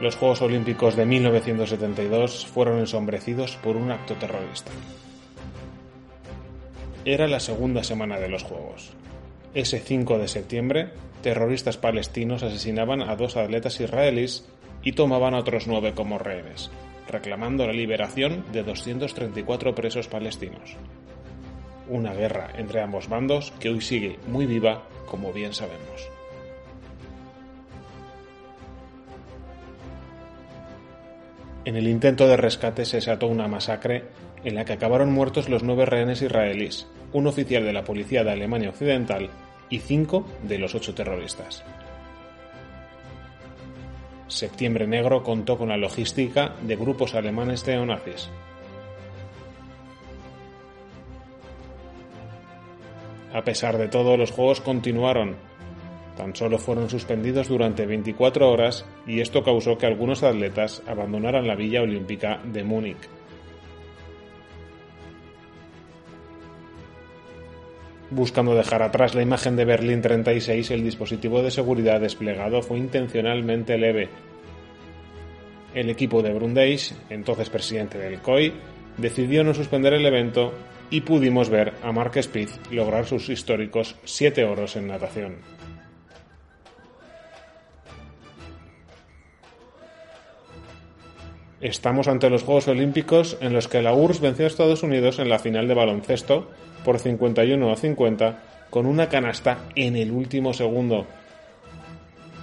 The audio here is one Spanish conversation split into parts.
Los Juegos Olímpicos de 1972 fueron ensombrecidos por un acto terrorista. Era la segunda semana de los Juegos. Ese 5 de septiembre, terroristas palestinos asesinaban a dos atletas israelíes y tomaban a otros nueve como rehenes, reclamando la liberación de 234 presos palestinos. Una guerra entre ambos bandos que hoy sigue muy viva, como bien sabemos. En el intento de rescate se desató una masacre en la que acabaron muertos los nueve rehenes israelíes, un oficial de la policía de Alemania Occidental y cinco de los ocho terroristas. Septiembre Negro contó con la logística de grupos alemanes neonazis. A pesar de todo, los juegos continuaron Tan solo fueron suspendidos durante 24 horas y esto causó que algunos atletas abandonaran la Villa Olímpica de Múnich. Buscando dejar atrás la imagen de Berlín 36, el dispositivo de seguridad desplegado fue intencionalmente leve. El equipo de Brundage, entonces presidente del COI, decidió no suspender el evento y pudimos ver a Mark Spitz lograr sus históricos 7 oros en natación. Estamos ante los Juegos Olímpicos en los que la URSS venció a Estados Unidos en la final de baloncesto por 51 a 50 con una canasta en el último segundo.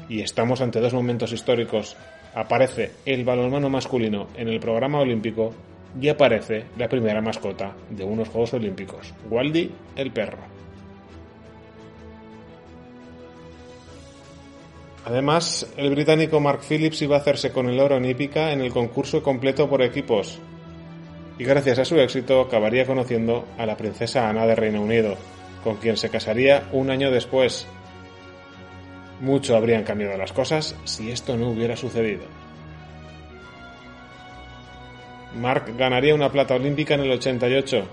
Y estamos ante dos momentos históricos. Aparece el balonmano masculino en el programa olímpico y aparece la primera mascota de unos Juegos Olímpicos, Waldy el perro. Además, el británico Mark Phillips iba a hacerse con el oro en hípica en el concurso completo por equipos. Y gracias a su éxito acabaría conociendo a la princesa Ana de Reino Unido, con quien se casaría un año después. Mucho habrían cambiado las cosas si esto no hubiera sucedido. Mark ganaría una plata olímpica en el 88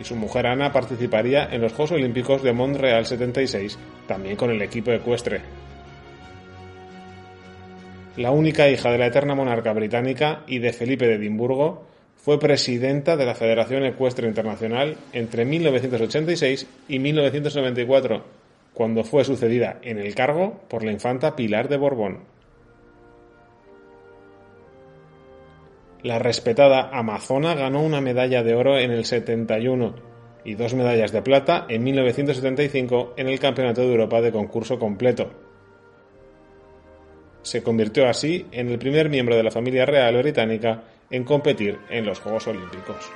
y su mujer Ana participaría en los Juegos Olímpicos de Montreal 76, también con el equipo ecuestre la única hija de la eterna monarca británica y de Felipe de Edimburgo, fue presidenta de la Federación Ecuestre Internacional entre 1986 y 1994, cuando fue sucedida en el cargo por la infanta Pilar de Borbón. La respetada Amazona ganó una medalla de oro en el 71 y dos medallas de plata en 1975 en el Campeonato de Europa de concurso completo, se convirtió así en el primer miembro de la familia real británica en competir en los Juegos Olímpicos.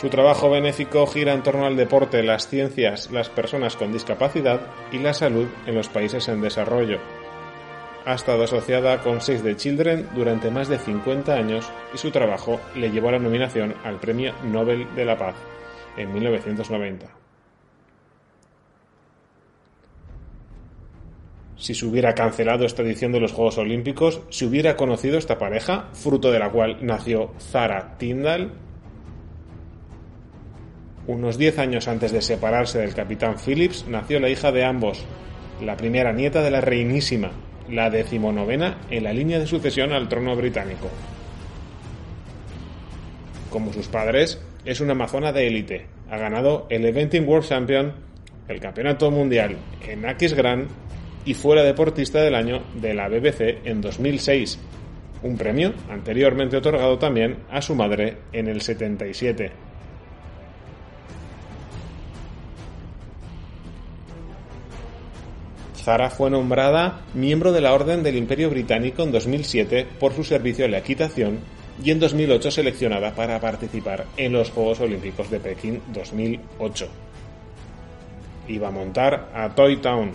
Su trabajo benéfico gira en torno al deporte, las ciencias, las personas con discapacidad y la salud en los países en desarrollo, ha estado asociada con Save the Children durante más de 50 años y su trabajo le llevó a la nominación al Premio Nobel de la Paz en 1990. Si se hubiera cancelado esta edición de los Juegos Olímpicos, se hubiera conocido esta pareja, fruto de la cual nació Zara Tyndall. Unos 10 años antes de separarse del capitán Phillips, nació la hija de ambos, la primera nieta de la reinísima, la decimonovena en la línea de sucesión al trono británico. Como sus padres, es una amazona de élite. Ha ganado el Eventing World Champion, el Campeonato Mundial en Akis Grand y fue la deportista del año de la BBC en 2006, un premio anteriormente otorgado también a su madre en el 77. Zara fue nombrada miembro de la Orden del Imperio Británico en 2007 por su servicio en la equitación y en 2008 seleccionada para participar en los Juegos Olímpicos de Pekín 2008. Iba a montar a Toy Town.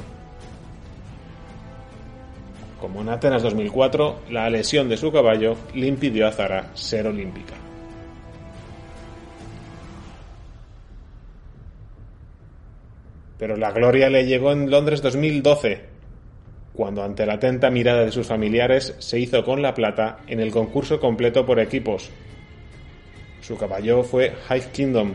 Como en Atenas 2004, la lesión de su caballo le impidió a Zara ser olímpica. Pero la gloria le llegó en Londres 2012, cuando ante la atenta mirada de sus familiares se hizo con la plata en el concurso completo por equipos. Su caballo fue Hive Kingdom.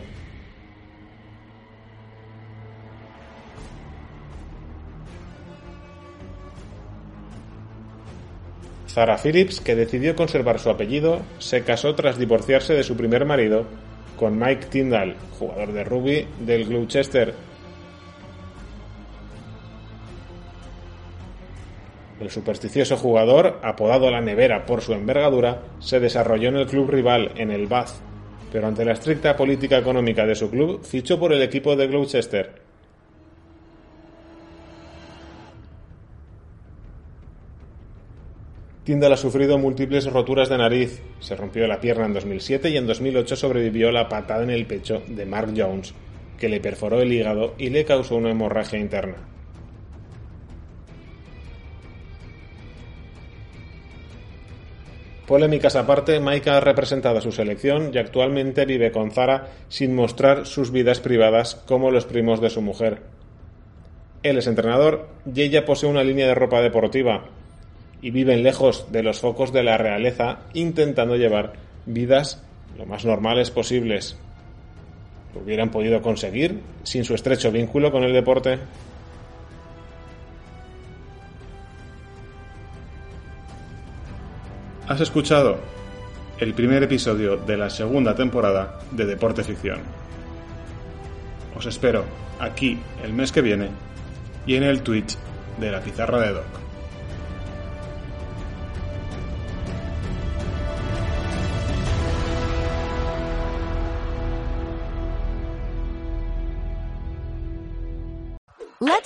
Zara Phillips, que decidió conservar su apellido, se casó tras divorciarse de su primer marido con Mike Tyndall, jugador de rugby del Gloucester El supersticioso jugador, apodado la nevera por su envergadura, se desarrolló en el club rival, en el Bath, pero ante la estricta política económica de su club, fichó por el equipo de Gloucester. Tyndall ha sufrido múltiples roturas de nariz, se rompió la pierna en 2007 y en 2008 sobrevivió la patada en el pecho de Mark Jones, que le perforó el hígado y le causó una hemorragia interna. Polémicas aparte, Mike ha representado a su selección y actualmente vive con Zara sin mostrar sus vidas privadas como los primos de su mujer. Él es entrenador y ella posee una línea de ropa deportiva y viven lejos de los focos de la realeza intentando llevar vidas lo más normales posibles. ¿Lo hubieran podido conseguir sin su estrecho vínculo con el deporte? Has escuchado el primer episodio de la segunda temporada de Deporte Ficción. Os espero aquí el mes que viene y en el Twitch de la pizarra de Doc.